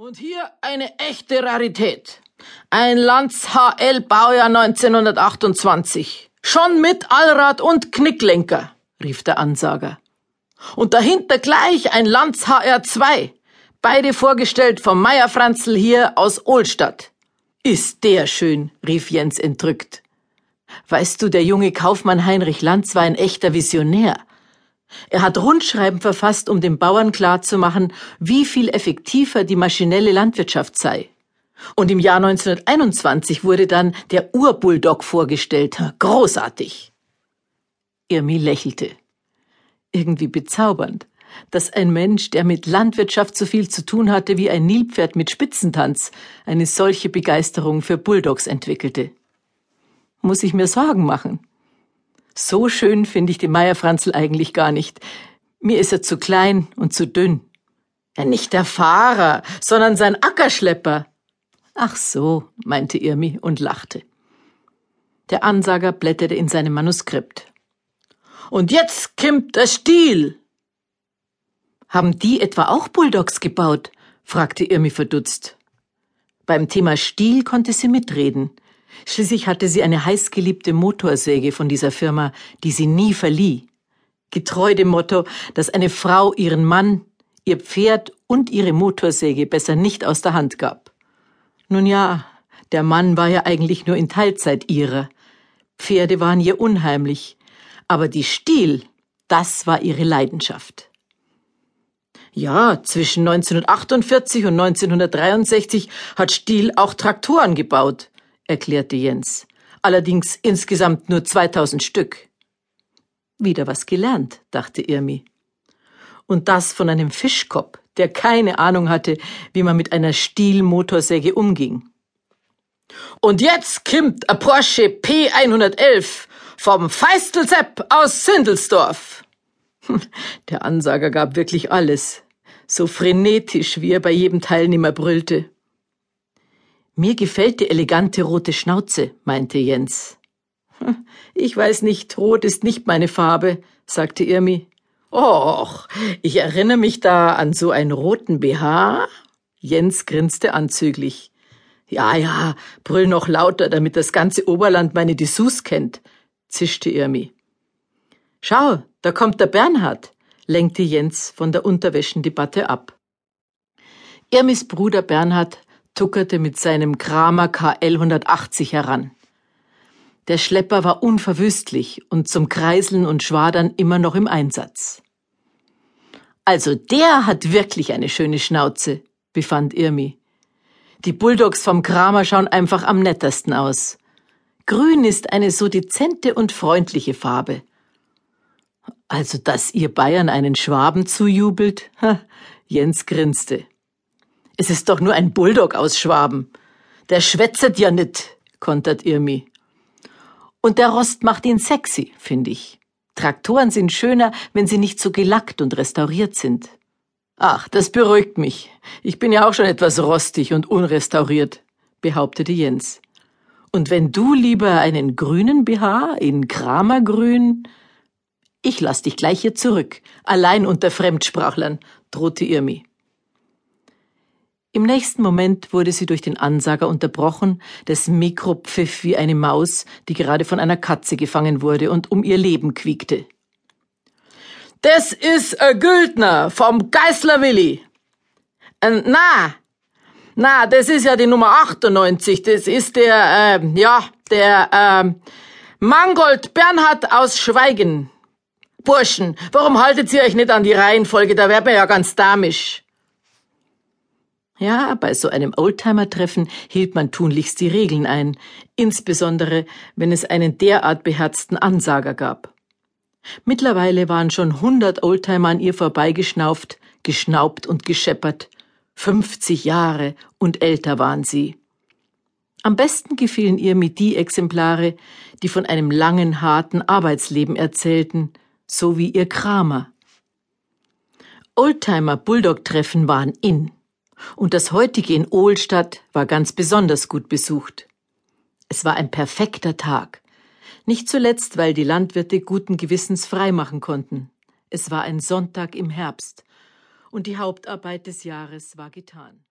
Und hier eine echte Rarität. Ein Lanz HL Baujahr 1928. Schon mit Allrad und Knicklenker, rief der Ansager. Und dahinter gleich ein Lanz HR2. Beide vorgestellt vom Meier Franzl hier aus Ohlstadt. Ist der schön, rief Jens entrückt. Weißt du, der junge Kaufmann Heinrich Lanz war ein echter Visionär. Er hat Rundschreiben verfasst, um den Bauern klarzumachen, wie viel effektiver die maschinelle Landwirtschaft sei. Und im Jahr 1921 wurde dann der Urbulldog vorgestellt. Großartig. Irmi lächelte. Irgendwie bezaubernd, dass ein Mensch, der mit Landwirtschaft so viel zu tun hatte wie ein Nilpferd mit Spitzentanz, eine solche Begeisterung für Bulldogs entwickelte. Muss ich mir Sorgen machen? So schön finde ich den Meierfranzl eigentlich gar nicht. Mir ist er zu klein und zu dünn. Ja, nicht der Fahrer, sondern sein Ackerschlepper. Ach so, meinte Irmi und lachte. Der Ansager blätterte in seinem Manuskript. Und jetzt kimmt der Stiel. Haben die etwa auch Bulldogs gebaut? fragte Irmi verdutzt. Beim Thema Stiel konnte sie mitreden. Schließlich hatte sie eine heißgeliebte Motorsäge von dieser Firma, die sie nie verlieh. Getreu dem Motto, dass eine Frau ihren Mann, ihr Pferd und ihre Motorsäge besser nicht aus der Hand gab. Nun ja, der Mann war ja eigentlich nur in Teilzeit ihrer. Pferde waren ihr unheimlich. Aber die Stiel, das war ihre Leidenschaft. Ja, zwischen 1948 und 1963 hat Stiel auch Traktoren gebaut erklärte Jens. Allerdings insgesamt nur 2000 Stück. Wieder was gelernt, dachte Irmi. Und das von einem Fischkopf, der keine Ahnung hatte, wie man mit einer Stielmotorsäge umging. Und jetzt kimmt a Porsche P111 vom Feistelsepp aus Sindelsdorf. Der Ansager gab wirklich alles, so frenetisch, wie er bei jedem Teilnehmer brüllte. Mir gefällt die elegante rote Schnauze, meinte Jens. Ich weiß nicht, rot ist nicht meine Farbe, sagte Irmi. Och, ich erinnere mich da an so einen roten BH. Jens grinste anzüglich. Ja, ja, brüll noch lauter, damit das ganze Oberland meine Dessous kennt, zischte Irmi. Schau, da kommt der Bernhard, lenkte Jens von der Unterwäschendebatte ab. Irmis Bruder Bernhard tuckerte mit seinem Kramer KL 180 heran. Der Schlepper war unverwüstlich und zum Kreiseln und Schwadern immer noch im Einsatz. Also der hat wirklich eine schöne Schnauze, befand Irmi. Die Bulldogs vom Kramer schauen einfach am nettesten aus. Grün ist eine so dezente und freundliche Farbe. Also, dass ihr Bayern einen Schwaben zujubelt? Ha, Jens grinste. Es ist doch nur ein Bulldog aus Schwaben. Der schwätzet ja nit, kontert Irmi. Und der Rost macht ihn sexy, finde ich. Traktoren sind schöner, wenn sie nicht so gelackt und restauriert sind. Ach, das beruhigt mich. Ich bin ja auch schon etwas rostig und unrestauriert, behauptete Jens. Und wenn du lieber einen grünen BH in Kramergrün? Ich lass dich gleich hier zurück, allein unter Fremdsprachlern, drohte Irmi. Im nächsten Moment wurde sie durch den Ansager unterbrochen, dessen Mikro pfiff wie eine Maus, die gerade von einer Katze gefangen wurde und um ihr Leben quiekte. Das ist a Güldner vom Geißler Willi. Äh, na, na, das ist ja die Nummer 98. Das ist der, äh, ja, der, äh, Mangold Bernhard aus Schweigen. Burschen, warum haltet ihr euch nicht an die Reihenfolge? Da wäre man ja ganz damisch. Ja, bei so einem Oldtimer-Treffen hielt man tunlichst die Regeln ein, insbesondere wenn es einen derart beherzten Ansager gab. Mittlerweile waren schon hundert Oldtimer an ihr vorbeigeschnauft, geschnaubt und gescheppert. Fünfzig Jahre und älter waren sie. Am besten gefielen ihr mit die Exemplare, die von einem langen, harten Arbeitsleben erzählten, so wie ihr Kramer. Oldtimer-Bulldog-Treffen waren in und das heutige in Ohlstadt war ganz besonders gut besucht. Es war ein perfekter Tag. Nicht zuletzt, weil die Landwirte guten Gewissens freimachen konnten. Es war ein Sonntag im Herbst und die Hauptarbeit des Jahres war getan.